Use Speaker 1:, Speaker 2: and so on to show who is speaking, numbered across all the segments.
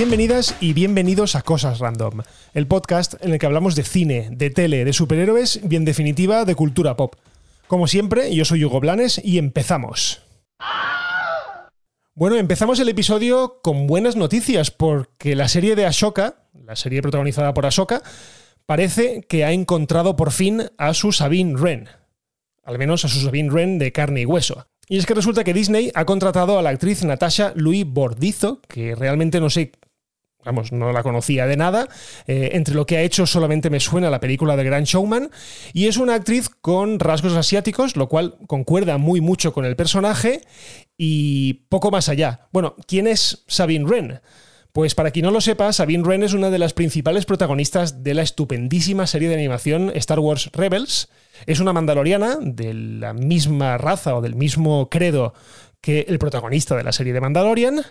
Speaker 1: Bienvenidas y bienvenidos a Cosas Random, el podcast en el que hablamos de cine, de tele, de superhéroes y en definitiva de cultura pop. Como siempre, yo soy Hugo Blanes y empezamos. Bueno, empezamos el episodio con buenas noticias porque la serie de Ashoka, la serie protagonizada por Ashoka, parece que ha encontrado por fin a su Sabine Wren. Al menos a su Sabine Wren de carne y hueso. Y es que resulta que Disney ha contratado a la actriz Natasha Louis Bordizo, que realmente no sé vamos, no la conocía de nada. Eh, entre lo que ha hecho solamente me suena la película de Grand Showman. Y es una actriz con rasgos asiáticos, lo cual concuerda muy mucho con el personaje y poco más allá. Bueno, ¿quién es Sabine Wren? Pues para quien no lo sepa, Sabine Wren es una de las principales protagonistas de la estupendísima serie de animación Star Wars Rebels. Es una mandaloriana de la misma raza o del mismo credo que el protagonista de la serie de Mandalorian.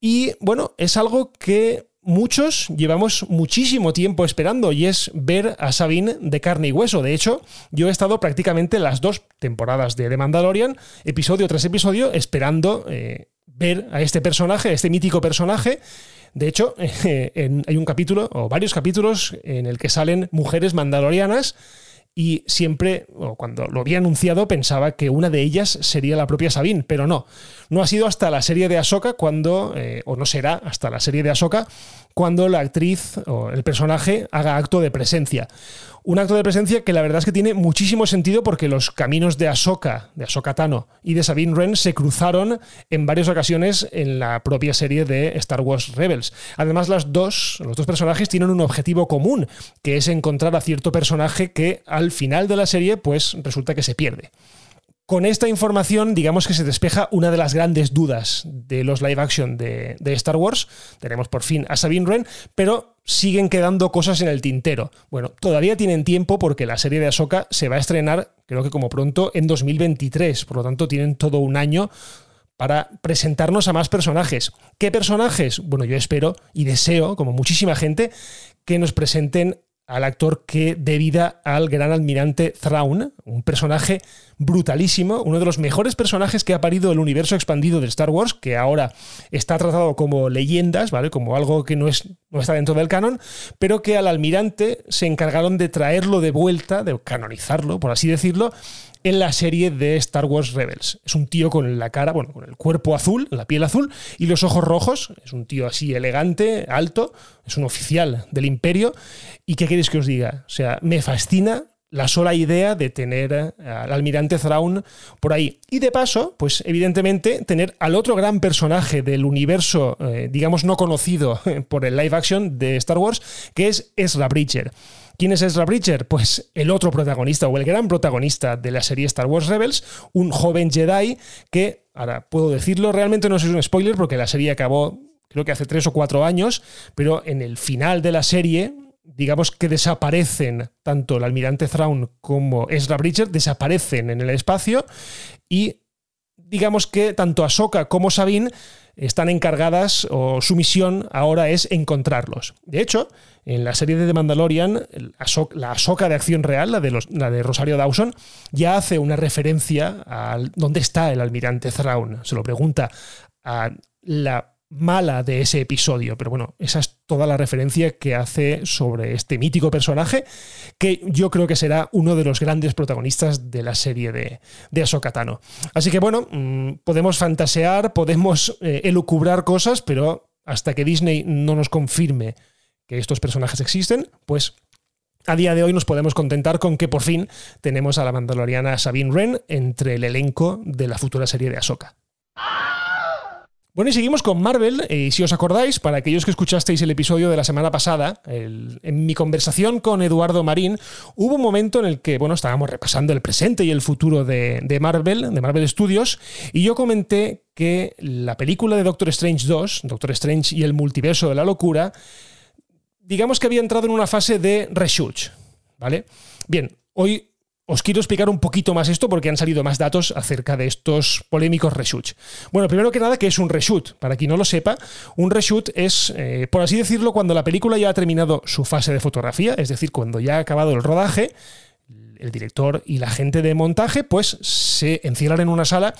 Speaker 1: Y bueno, es algo que muchos llevamos muchísimo tiempo esperando y es ver a Sabine de carne y hueso. De hecho, yo he estado prácticamente las dos temporadas de The Mandalorian, episodio tras episodio, esperando eh, ver a este personaje, a este mítico personaje. De hecho, hay un capítulo o varios capítulos en el que salen mujeres mandalorianas y siempre, o cuando lo había anunciado, pensaba que una de ellas sería la propia Sabine, pero no. No ha sido hasta la serie de Ahsoka cuando, eh, o no será hasta la serie de Ahsoka, cuando la actriz o el personaje haga acto de presencia. Un acto de presencia que la verdad es que tiene muchísimo sentido porque los caminos de Ahsoka, de Ahsoka Tano y de Sabine Wren se cruzaron en varias ocasiones en la propia serie de Star Wars Rebels. Además, las dos, los dos personajes tienen un objetivo común, que es encontrar a cierto personaje que al final de la serie pues resulta que se pierde. Con esta información, digamos que se despeja una de las grandes dudas de los live action de, Star Wars. Tenemos por fin a Sabine Wren, pero siguen quedando cosas en el tintero. Bueno, todavía tienen tiempo porque la serie de Ahsoka se va a estrenar, creo que como pronto, en 2023. Por lo tanto, tienen todo un año para presentarnos a más personajes. ¿Qué personajes? Bueno, yo espero y deseo, como muchísima gente, que nos presenten al actor que dé vida al gran almirante Thrawn, un personaje brutalísimo, uno de los mejores personajes que ha parido el universo expandido de Star Wars, que ahora está tratado como leyendas, ¿vale? Como algo que no, es, no está dentro del canon, pero que al almirante se encargaron de traerlo de vuelta, de canonizarlo, por así decirlo, en la serie de Star Wars Rebels. Es un tío con la cara, bueno, con el cuerpo azul, la piel azul y los ojos rojos. Es un tío así elegante, alto, es un oficial del imperio. ¿Y qué queréis que os diga? O sea, me fascina la sola idea de tener al almirante Thrawn por ahí. Y de paso, pues evidentemente tener al otro gran personaje del universo, eh, digamos, no conocido por el live action de Star Wars, que es Ezra Bridger. ¿Quién es Ezra Bridger? Pues el otro protagonista o el gran protagonista de la serie Star Wars Rebels, un joven Jedi que, ahora puedo decirlo, realmente no es un spoiler porque la serie acabó creo que hace tres o cuatro años, pero en el final de la serie, digamos que desaparecen tanto el almirante Thrawn como Ezra Bridger, desaparecen en el espacio y digamos que tanto Ahsoka como Sabine están encargadas o su misión ahora es encontrarlos. De hecho, en la serie de The Mandalorian, la Ahsoka de acción real, la de, la de Rosario Dawson, ya hace una referencia a dónde está el almirante Thrawn. Se lo pregunta a la mala de ese episodio, pero bueno, esa es toda la referencia que hace sobre este mítico personaje, que yo creo que será uno de los grandes protagonistas de la serie de, de Ahsoka Tano. Así que bueno, mm, podemos fantasear, podemos eh, elucubrar cosas, pero hasta que Disney no nos confirme que estos personajes existen, pues a día de hoy nos podemos contentar con que por fin tenemos a la mandaloriana Sabine Wren entre el elenco de la futura serie de Ahsoka. Bueno, y seguimos con Marvel. Eh, si os acordáis, para aquellos que escuchasteis el episodio de la semana pasada, en mi conversación con Eduardo Marín, hubo un momento en el que, bueno, estábamos repasando el presente y el futuro de, de Marvel, de Marvel Studios, y yo comenté que la película de Doctor Strange 2, Doctor Strange y el multiverso de la locura, digamos que había entrado en una fase de reshoot, ¿vale? Bien, hoy os quiero explicar un poquito más esto porque han salido más datos acerca de estos polémicos reshoots. Bueno, primero que nada, ¿qué es un reshoot? Para quien no lo sepa, un reshoot es, eh, por así decirlo, cuando la película ya ha terminado su fase de fotografía, es decir, cuando ya ha acabado el rodaje, el director y la gente de montaje, pues se encierran en una sala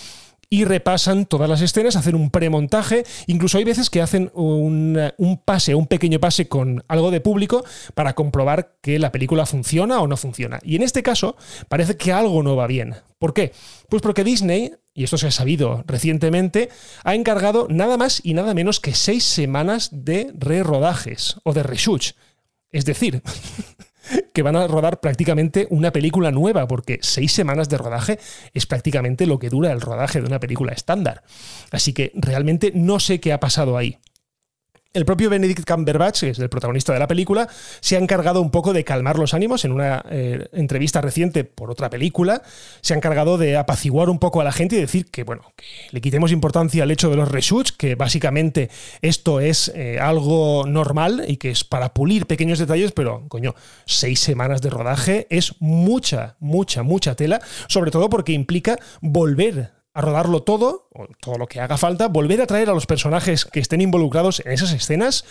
Speaker 1: y repasan todas las escenas, hacen un premontaje, incluso hay veces que hacen un, pase, un pequeño pase con algo de público para comprobar que la película funciona o no funciona. Y en este caso parece que algo no va bien. ¿Por qué? Pues porque Disney, y esto se ha sabido recientemente, ha encargado nada más y nada menos que seis semanas de re-rodajes o de reshoots. Es decir, que van a rodar prácticamente una película nueva, porque seis semanas de rodaje es prácticamente lo que dura el rodaje de una película estándar. Así que realmente no sé qué ha pasado ahí. El propio Benedict Cumberbatch, que es el protagonista de la película, se ha encargado un poco de calmar los ánimos en una eh, entrevista reciente por otra película. Se ha encargado de apaciguar un poco a la gente y decir que, bueno, que le quitemos importancia al hecho de los reshoots, que básicamente esto es eh, algo normal y que es para pulir pequeños detalles, pero, coño, seis semanas de rodaje es mucha, mucha, mucha tela, sobre todo porque implica volver rodarlo todo, o todo lo que haga falta, volver a traer a los personajes que estén involucrados en esas escenas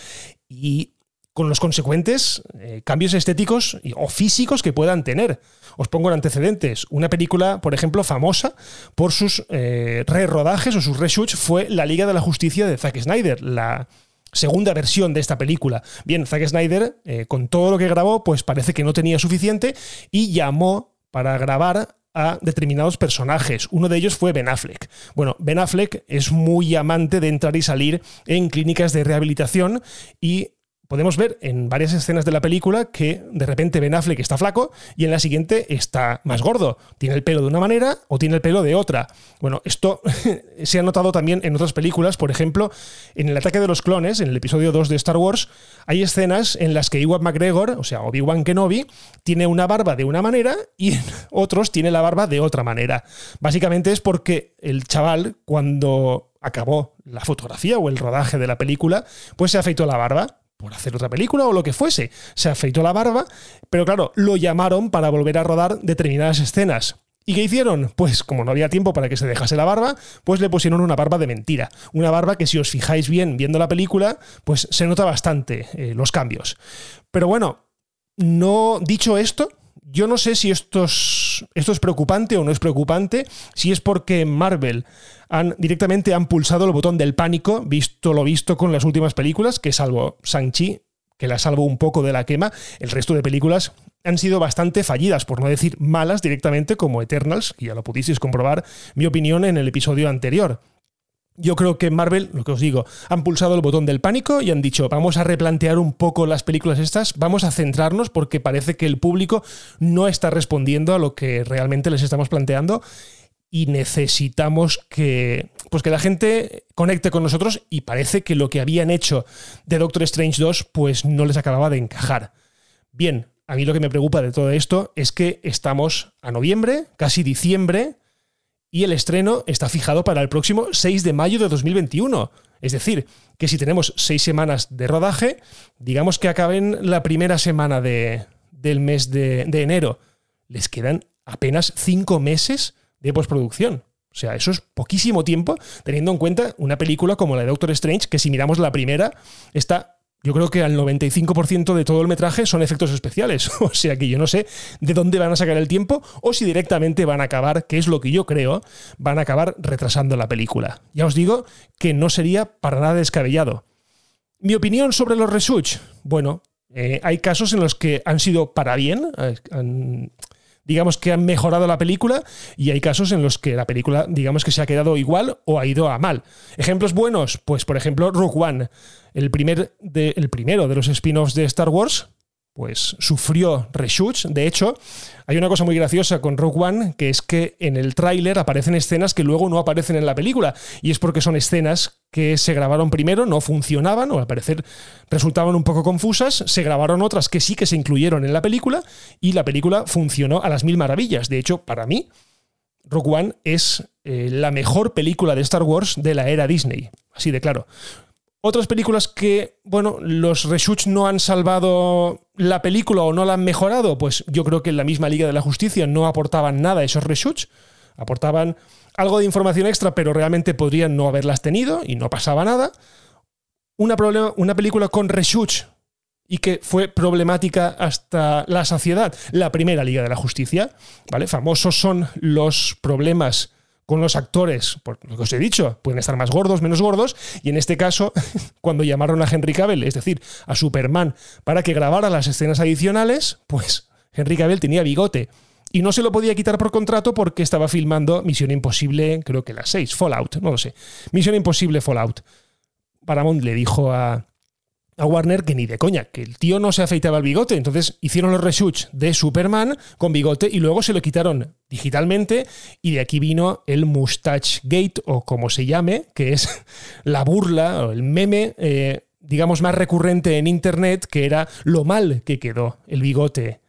Speaker 1: y con los consecuentes eh, cambios estéticos o físicos que puedan tener. Os pongo en antecedentes. Una película, por ejemplo, famosa por sus eh, re-rodajes o sus reshoots fue La Liga de la Justicia de Zack Snyder, la segunda versión de esta película. Bien, Zack Snyder, eh, con todo lo que grabó, pues parece que no tenía suficiente y llamó para grabar a determinados personajes. Uno de ellos fue Ben Affleck. Bueno, Ben Affleck es muy amante de entrar y salir en clínicas de rehabilitación y podemos ver en varias escenas de la película que de repente Ben Affleck está flaco y en la siguiente está más gordo. Tiene el pelo de una manera o tiene el pelo de otra. Bueno, esto se ha notado también en otras películas. Por ejemplo, en El ataque de los clones, en el episodio 2 de Star Wars, hay escenas en las que Iwan McGregor, o sea, Obi-Wan Kenobi, tiene una barba de una manera y en otros tiene la barba de otra manera. Básicamente es porque el chaval, cuando acabó la fotografía o el rodaje de la película, pues se afeitó la barba por hacer otra película o lo que fuese. Se afeitó la barba, pero claro, lo llamaron para volver a rodar determinadas escenas. ¿Y qué hicieron? Pues como no había tiempo para que se dejase la barba, pues le pusieron una barba de mentira. Una barba que si os fijáis bien viendo la película, pues se nota bastante eh, los cambios. Pero bueno, no dicho esto, yo no sé si esto es, preocupante o no es preocupante, si es porque Marvel han, directamente han pulsado el botón del pánico, visto lo visto con las últimas películas, que salvo Shang-Chi, que la salvo un poco de la quema, el resto de películas han sido bastante fallidas, por no decir malas directamente, como Eternals, que ya lo pudisteis comprobar mi opinión en el episodio anterior. Yo creo que Marvel, lo que os digo, han pulsado el botón del pánico y han dicho, vamos a replantear un poco las películas estas, vamos a centrarnos porque parece que el público no está respondiendo a lo que realmente les estamos planteando y necesitamos que pues que la gente conecte con nosotros y parece que lo que habían hecho de Doctor Strange 2 pues no les acababa de encajar. Bien, a mí lo que me preocupa de todo esto es que estamos a noviembre, casi diciembre, y el estreno está fijado para el próximo 6 de mayo de 2021. Es decir, que si tenemos seis semanas de rodaje, digamos que acaben la primera semana de, del mes de, de enero, les quedan apenas cinco meses de postproducción. O sea, eso es poquísimo tiempo, teniendo en cuenta una película como la de Doctor Strange, que si miramos la primera, está yo creo que al 95% de todo el metraje son efectos especiales. O sea que yo no sé de dónde van a sacar el tiempo o si directamente van a acabar, que es lo que yo creo, van a acabar retrasando la película. Ya os digo que no sería para nada descabellado. Mi opinión sobre los reshoots. Bueno, eh, hay casos en los que han sido para bien, eh, digamos que han mejorado la película y hay casos en los que la película digamos que se ha quedado igual o ha ido a mal. Ejemplos buenos, pues por ejemplo Rogue One, el, primer el primero de los spin-offs de Star Wars, pues sufrió reshoots. De hecho, hay una cosa muy graciosa con Rogue One, que es que en el tráiler aparecen escenas que luego no aparecen en la película. Y es porque son escenas que se grabaron primero, no funcionaban, o al parecer resultaban un poco confusas. Se grabaron otras que sí que se incluyeron en la película, y la película funcionó a las mil maravillas. De hecho, para mí, Rogue One es eh, la mejor película de Star Wars de la era Disney. Así de claro. Otras películas que, bueno, los reshoots no han salvado la película o no la han mejorado, pues yo creo que en la misma Liga de la Justicia no aportaban nada esos reshoots. Aportaban algo de información extra, pero realmente podrían no haberlas tenido y no pasaba nada. Una, una película con reshoots y que fue problemática hasta la saciedad, la primera Liga de la Justicia, ¿vale? Famosos son los problemas con los actores, por lo que os he dicho, pueden estar más gordos, menos gordos, y en este caso, cuando llamaron a Henry Cavill, es decir, a Superman, para que grabara las escenas adicionales, pues Henry Cavill tenía bigote. Y no se lo podía quitar por contrato porque estaba filmando Misión Imposible, creo que las 6, Fallout, no lo sé. Misión Imposible Fallout. Paramount le dijo a, a Warner que ni de coña, que el tío no se afeitaba el bigote. Entonces hicieron los reshoots de Superman con bigote y luego se lo quitaron digitalmente y de aquí vino el Mustache Gate o como se llame, que es la burla o el meme, eh, digamos, más recurrente en Internet, que era lo mal que quedó el bigote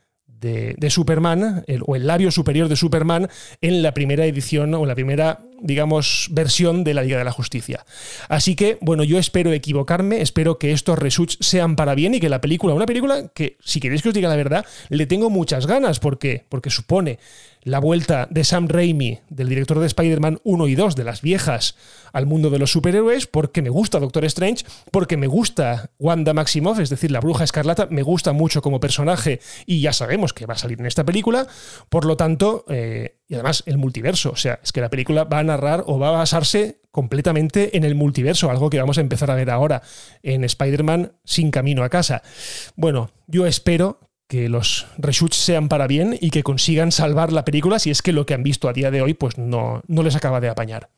Speaker 1: de, Superman, o el labio superior de Superman, en la primera edición o la primera, digamos, versión de la Liga de la Justicia. Así que, bueno, yo espero equivocarme, espero que estos reshoots sean para bien y que la película, una película que, si queréis que os diga la verdad, le tengo muchas ganas, porque, porque supone la vuelta de Sam Raimi, del director de Spider-Man 1 y 2, de las viejas, al mundo de los superhéroes, porque me gusta Doctor Strange, porque me gusta Wanda Maximoff, es decir, la bruja escarlata, me gusta mucho como personaje y ya sabemos que va a salir en esta película, por lo tanto, eh, y además el multiverso, o sea, es que la película va a narrar o va a basarse completamente en el multiverso, algo que vamos a empezar a ver ahora en Spider-Man sin camino a casa. Bueno, yo espero que los reshoots sean para bien y que consigan salvar la película si es que lo que han visto a día de hoy pues no, no les acaba de apañar.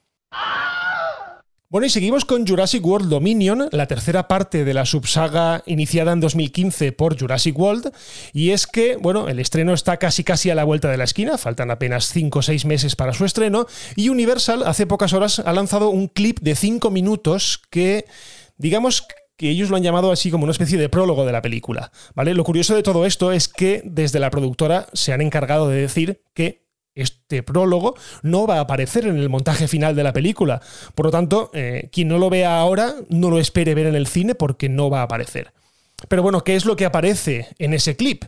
Speaker 1: Bueno, y seguimos con Jurassic World Dominion, la tercera parte de la subsaga iniciada en 2015 por Jurassic World. Y es que, bueno, el estreno está casi casi a la vuelta de la esquina, faltan apenas 5 o 6 meses para su estreno. Y Universal hace pocas horas ha lanzado un clip de 5 minutos que, digamos, que ellos lo han llamado así como una especie de prólogo de la película. ¿vale? Lo curioso de todo esto es que desde la productora se han encargado de decir que este prólogo no va a aparecer en el montaje final de la película. Por lo tanto, eh, quien no lo vea ahora, no lo espere ver en el cine porque no va a aparecer. Pero bueno, ¿qué es lo que aparece en ese clip?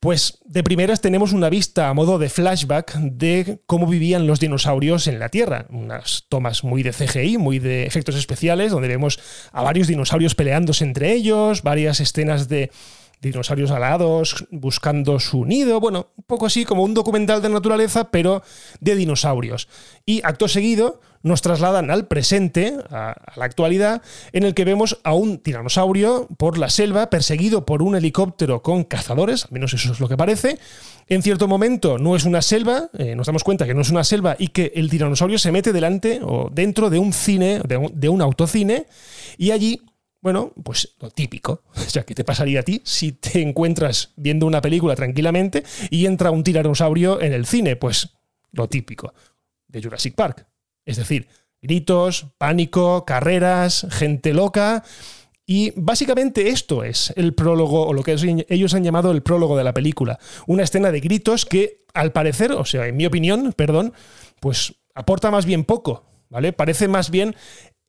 Speaker 1: Pues de primeras tenemos una vista a modo de flashback de cómo vivían los dinosaurios en la Tierra. Unas tomas muy de CGI, muy de efectos especiales, donde vemos a varios dinosaurios peleándose entre ellos, varias escenas de dinosaurios alados buscando su nido, bueno, un poco así como un documental de naturaleza, pero de dinosaurios. Y acto seguido nos trasladan al presente, a, la actualidad, en el que vemos a un tiranosaurio por la selva perseguido por un helicóptero con cazadores, al menos eso es lo que parece. En cierto momento no es una selva, eh, nos damos cuenta que no es una selva y que el tiranosaurio se mete delante o dentro de un cine, de un, de un autocine, y allí bueno, pues lo típico. O sea, ¿qué te pasaría a ti si te encuentras viendo una película tranquilamente y entra un tiranosaurio en el cine? Pues lo típico de Jurassic Park. Es decir, gritos, pánico, carreras, gente loca. Y básicamente esto es el prólogo, o lo que ellos han llamado el prólogo de la película. Una escena de gritos que, al parecer, o sea, en mi opinión, perdón, pues aporta más bien poco, ¿vale? Parece más bien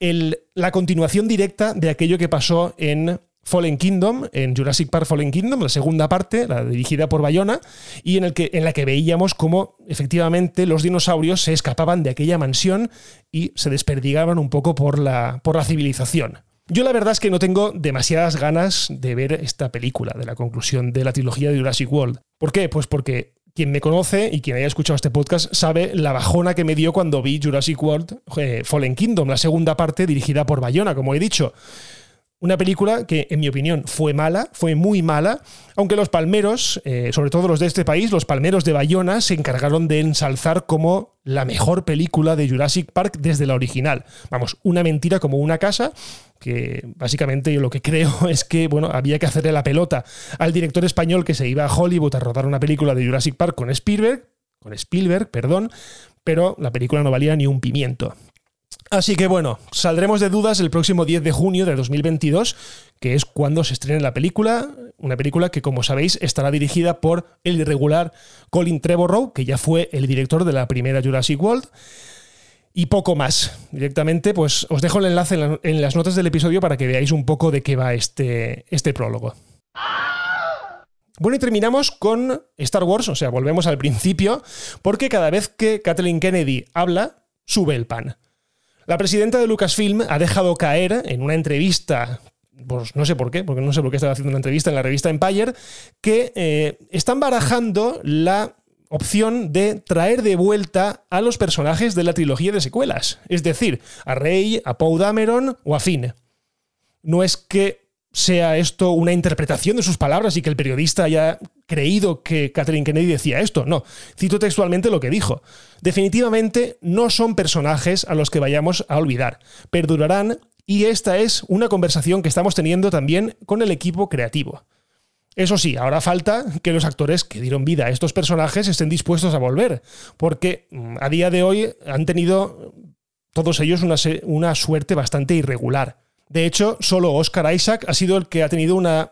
Speaker 1: la continuación directa de aquello que pasó en Fallen Kingdom, en Jurassic Park Fallen Kingdom, la segunda parte, la dirigida por Bayona, y en, el que, en la que veíamos cómo efectivamente los dinosaurios se escapaban de aquella mansión y se desperdigaban un poco por la, por la civilización. Yo la verdad es que no tengo demasiadas ganas de ver esta película, de la conclusión de la trilogía de Jurassic World. ¿Por qué? Pues porque quien me conoce y quien haya escuchado este podcast sabe la bajona que me dio cuando vi Jurassic World eh, Fallen Kingdom, la segunda parte dirigida por Bayona, como he dicho. Una película que, en mi opinión, fue mala, fue muy mala, aunque los palmeros, eh, sobre todo los de este país, los palmeros de Bayona, se encargaron de ensalzar como la mejor película de Jurassic Park desde la original. Vamos, una mentira como una casa, que básicamente yo lo que creo es que bueno, había que hacerle la pelota al director español que se iba a Hollywood a rodar una película de Jurassic Park con Spielberg, con Spielberg, perdón, pero la película no valía ni un pimiento. Así que bueno, saldremos de dudas el próximo 10 de junio de 2022, que es cuando se estrene la película, una película que como sabéis estará dirigida por el irregular Colin Trevorrow, que ya fue el director de la primera Jurassic World. Y poco más. Directamente, pues os dejo el enlace en, las notas del episodio para que veáis un poco de qué va este, este prólogo. Bueno, y terminamos con Star Wars, o sea, volvemos al principio, porque cada vez que Kathleen Kennedy habla, sube el pan. La presidenta de Lucasfilm ha dejado caer en una entrevista pues no sé por qué, porque no sé por qué estaba haciendo una entrevista en la revista Empire, que eh, están barajando la opción de traer de vuelta a los personajes de la trilogía de secuelas, es decir, a Rey, a Poe Dameron o a Finn. No es que sea esto una interpretación de sus palabras y que el periodista haya creído que Catherine Kennedy decía esto. No, cito textualmente lo que dijo. Definitivamente no son personajes a los que vayamos a olvidar. Perdurarán y esta es una conversación que estamos teniendo también con el equipo creativo. Eso sí, ahora falta que los actores que dieron vida a estos personajes estén dispuestos a volver, porque mm, a día de hoy han tenido todos ellos una, una suerte bastante irregular. De hecho, solo Oscar Isaac ha sido el que ha tenido una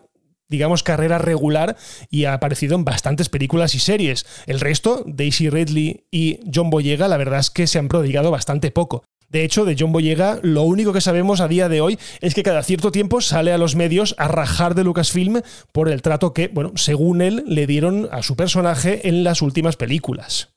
Speaker 1: digamos, carrera regular y ha aparecido en bastantes películas y series. El resto, Daisy Ridley y John Boyega, la verdad es que se han prodigado bastante poco. De hecho, de John Boyega, lo único que sabemos a día de hoy es que cada cierto tiempo sale a los medios a rajar de Lucasfilm por el trato que, bueno, según él, le dieron a su personaje en las últimas películas.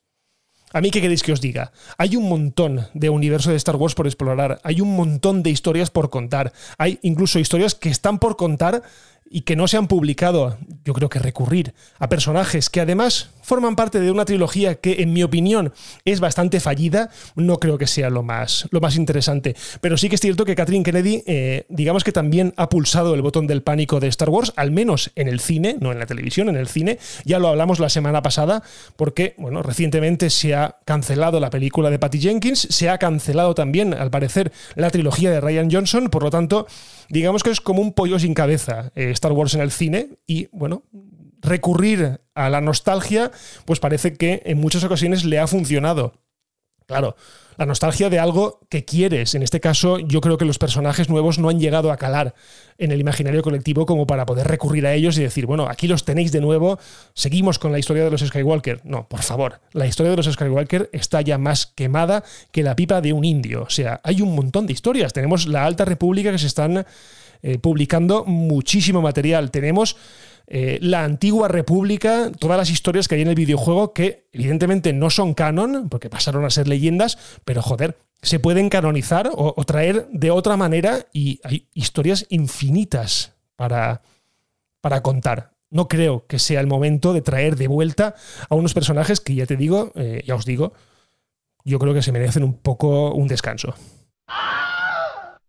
Speaker 1: A mí, ¿qué queréis que os diga? Hay un montón de universo de Star Wars por explorar, hay un montón de historias por contar, hay incluso historias que están por contar y que no se han publicado, yo creo que recurrir a personajes que además forman parte de una trilogía que, en mi opinión, es bastante fallida, no creo que sea lo más, lo más interesante. Pero sí que es cierto que Catherine Kennedy, eh, digamos que también ha pulsado el botón del pánico de Star Wars, al menos en el cine, no en la televisión, en el cine. Ya lo hablamos la semana pasada, porque, bueno, recientemente se ha cancelado la película de Patty Jenkins, se ha cancelado también, al parecer, la trilogía de Ryan Johnson, por lo tanto, digamos que es como un pollo sin cabeza eh, Star Wars en el cine y, bueno, recurrir a la nostalgia, pues parece que en muchas ocasiones le ha funcionado. Claro, la nostalgia de algo que quieres. En este caso, yo creo que los personajes nuevos no han llegado a calar en el imaginario colectivo como para poder recurrir a ellos y decir, bueno, aquí los tenéis de nuevo, seguimos con la historia de los Skywalker. No, por favor, la historia de los Skywalker está ya más quemada que la pipa de un indio. O sea, hay un montón de historias. Tenemos la Alta República que se están eh, publicando muchísimo material. Tenemos eh, la antigua república, todas las historias que hay en el videojuego que evidentemente no son canon, porque pasaron a ser leyendas, pero joder, se pueden canonizar o, traer de otra manera y hay historias infinitas para, para contar. No creo que sea el momento de traer de vuelta a unos personajes que ya te digo, eh, ya os digo, yo creo que se merecen un poco un descanso.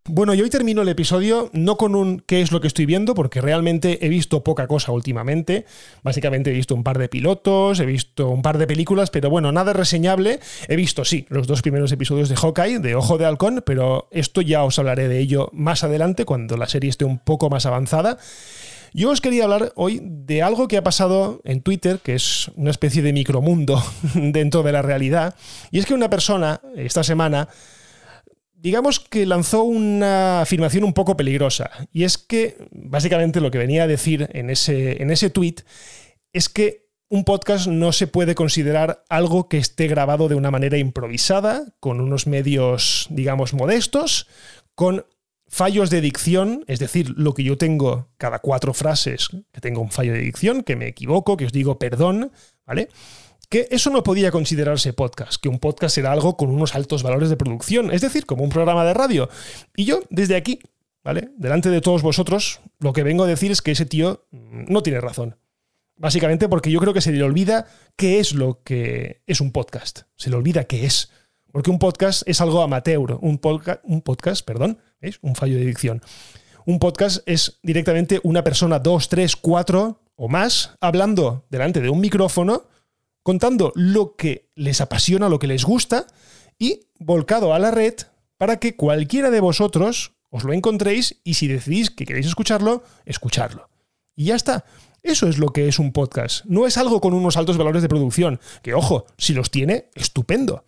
Speaker 1: Bueno, y hoy termino el episodio no con un qué es lo que estoy viendo, porque realmente he visto poca cosa últimamente. Básicamente he visto un par de pilotos, he visto un par de películas, pero bueno, nada reseñable. He visto, sí, los dos primeros episodios de Hawkeye, de Ojo de Halcón, pero esto ya os hablaré de ello más adelante, cuando la serie esté un poco más avanzada. Yo os quería hablar hoy de algo que ha pasado en Twitter, que es una especie de micromundo dentro de la realidad, y es que una persona esta semana digamos que lanzó una afirmación un poco peligrosa. Y es que, básicamente, lo que venía a decir en ese, en ese tweet es que un podcast no se puede considerar algo que esté grabado de una manera improvisada, con unos medios, digamos, modestos, con fallos de dicción, es decir, lo que yo tengo cada cuatro frases, que tengo un fallo de dicción, que me equivoco, que os digo perdón, ¿vale? Eso no podía considerarse podcast, que un podcast era algo con unos altos valores de producción, es decir, como un programa de radio. Y yo, desde aquí, ¿vale? Delante de todos vosotros, lo que vengo a decir es que ese tío no tiene razón. Básicamente porque yo creo que se le olvida qué es lo que es un podcast. Se le olvida qué es. Porque un podcast es algo amateur. Un, un podcast, perdón, es un fallo de dicción. Un podcast es directamente una persona, dos, tres, cuatro o más, hablando delante de un micrófono contando lo que les apasiona, lo que les gusta y volcado a la red para que cualquiera de vosotros os lo encontréis y si decidís que queréis escucharlo, escucharlo. Y ya está. Eso es lo que es un podcast. No es algo con unos altos valores de producción, que ojo, si los tiene, estupendo.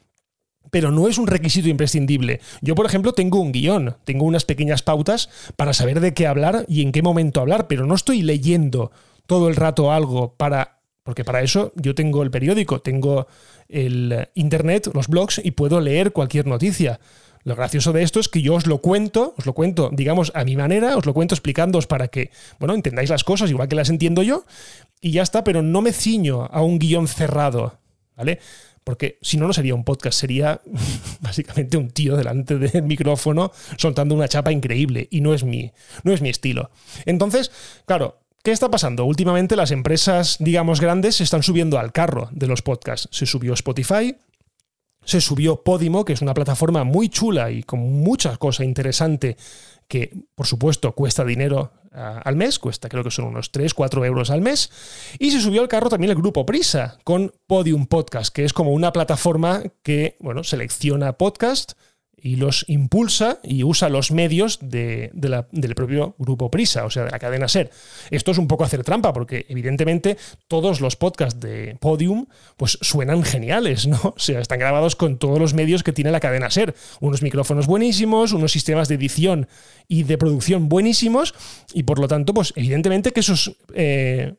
Speaker 1: Pero no es un requisito imprescindible. Yo, por ejemplo, tengo un guion, tengo unas pequeñas pautas para saber de qué hablar y en qué momento hablar, pero no estoy leyendo todo el rato algo para porque para eso yo tengo el periódico, tengo el internet, los blogs y puedo leer cualquier noticia. Lo gracioso de esto es que yo os lo cuento, os lo cuento, digamos, a mi manera, os lo cuento explicándoos para que, bueno, entendáis las cosas igual que las entiendo yo, y ya está, pero no me ciño a un guion cerrado, ¿vale? Porque si no, no sería un podcast, sería básicamente un tío delante del micrófono soltando una chapa increíble, y no es mi, no es mi estilo. Entonces, claro, ¿Qué está pasando? Últimamente las empresas, digamos, grandes se están subiendo al carro de los podcasts. Se subió Spotify, se subió Podimo, que es una plataforma muy chula y con mucha cosa interesante que, por supuesto, cuesta dinero uh, al mes, cuesta creo que son unos 3, 4 euros al mes. Y se subió al carro también el grupo Prisa con Podium Podcast, que es como una plataforma que, bueno, selecciona podcast y los impulsa y usa los medios de, del propio grupo Prisa, o sea, de la cadena Ser. Esto es un poco hacer trampa, porque evidentemente todos los podcasts de Podium pues suenan geniales, ¿no? O sea, están grabados con todos los medios que tiene la cadena Ser. Unos micrófonos buenísimos, unos sistemas de edición y de producción buenísimos, y por lo tanto, pues evidentemente que esos eh,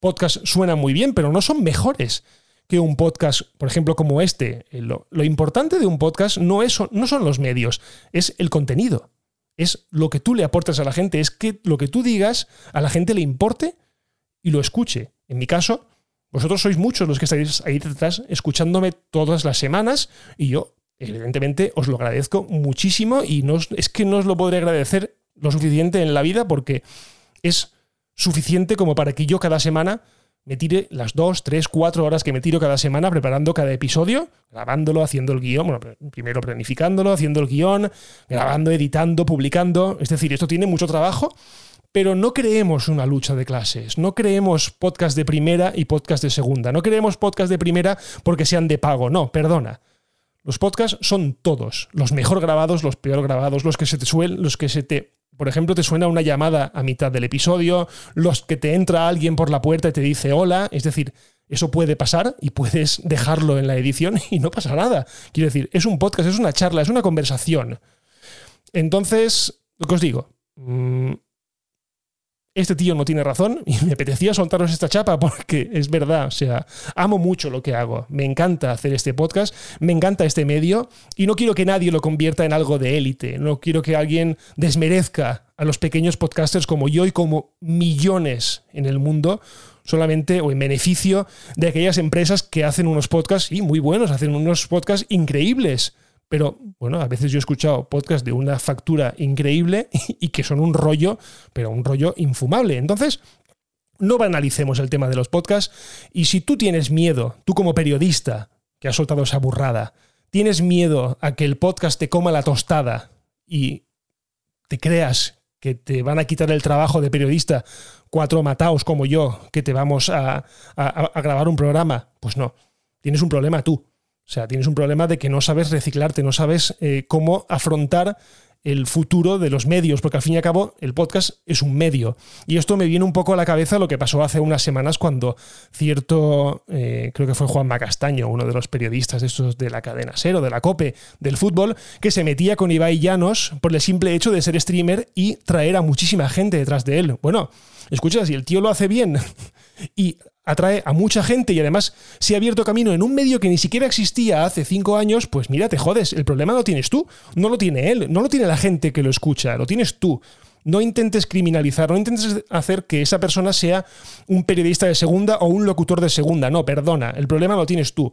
Speaker 1: podcasts suenan muy bien, pero no son mejores que un podcast, por ejemplo, como este. Eh, lo, importante de un podcast no, es, no son los medios, es el contenido. Es lo que tú le aportas a la gente, es que lo que tú digas a la gente le importe y lo escuche. En mi caso, vosotros sois muchos los que estáis ahí detrás escuchándome todas las semanas y yo, evidentemente, os lo agradezco muchísimo y no, es que no os lo podré agradecer lo suficiente en la vida porque es suficiente como para que yo cada semana me tire las dos, tres, cuatro horas que me tiro cada semana preparando cada episodio, grabándolo, haciendo el guion, bueno, primero planificándolo, haciendo el guion, grabando, editando, publicando. Es decir, esto tiene mucho trabajo, pero no creemos una lucha de clases, no creemos podcast de primera y podcast de segunda, no creemos podcast de primera porque sean de pago, no, perdona. Los podcasts son todos, los mejor grabados, los peor grabados, los que se te suelen, los que se te por ejemplo, te suena una llamada a mitad del episodio, los que te entra alguien por la puerta y te dice hola, es decir, eso puede pasar y puedes dejarlo en la edición y no pasa nada. Quiero decir, es un podcast, es una charla, es una conversación. Entonces, lo que os digo, mm, este tío no tiene razón y me apetecía soltaros esta chapa porque es verdad, o sea, amo mucho lo que hago, me encanta hacer este podcast, me encanta este medio y no quiero que nadie lo convierta en algo de élite, no quiero que alguien desmerezca a los pequeños podcasters como yo y como millones en el mundo solamente o en beneficio de aquellas empresas que hacen unos podcasts y muy buenos, hacen unos podcasts increíbles pero bueno, a veces yo he escuchado podcasts de una factura increíble y que son un rollo, pero un rollo infumable. Entonces, no banalicemos el tema de los podcasts y si tú tienes miedo, tú como periodista que has soltado esa burrada, tienes miedo a que el podcast te coma la tostada y te creas que te van a quitar el trabajo de periodista cuatro mataos como yo, que te vamos a, a grabar un programa, pues no, tienes un problema tú. O sea, tienes un problema de que no sabes reciclarte, no sabes eh, cómo afrontar el futuro de los medios, porque al fin y al cabo el podcast es un medio. Y esto me viene un poco a la cabeza lo que pasó hace unas semanas cuando cierto, eh, creo que fue Juan Macastaño, uno de los periodistas de estos de la cadena Cero, de la COPE, del fútbol, que se metía con Ibai Llanos por el simple hecho de ser streamer y traer a muchísima gente detrás de él. Bueno, escucha, si el tío lo hace bien y atrae a mucha gente y además se ha abierto camino en un medio que ni siquiera existía hace cinco años, pues mira, te jodes, el problema lo tienes tú, no lo tiene él, no lo tiene la gente que lo escucha, lo tienes tú. No intentes criminalizar, no intentes hacer que esa persona sea un periodista de segunda o un locutor de segunda. No, perdona, el problema lo tienes tú.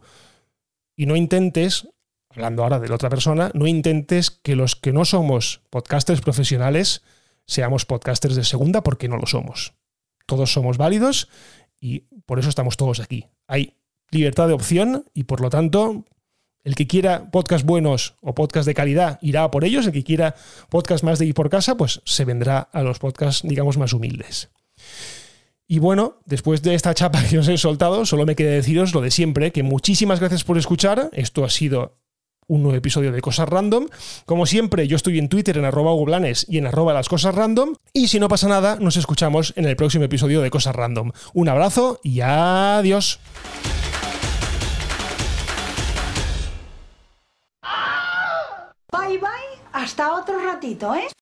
Speaker 1: Y no intentes, hablando ahora de la otra persona, no intentes que los que no somos podcasters profesionales seamos podcasters de segunda porque no lo somos. Todos somos válidos y por eso estamos todos aquí. Hay libertad de opción y por lo tanto el que quiera podcast buenos o podcast de calidad irá por ellos, el que quiera podcast más de ir por casa, pues se vendrá a los podcasts, digamos, más humildes. Y bueno, después de esta chapa que os he soltado, solo me queda deciros lo de siempre, que muchísimas gracias por escuchar. Esto ha sido un nuevo episodio de Cosas Random. Como siempre, yo estoy en Twitter en arroba Blanes y en arroba las cosas random. Y si no pasa nada, nos escuchamos en el próximo episodio de Cosas Random. Un abrazo y adiós.
Speaker 2: Bye bye, hasta otro ratito, ¿eh?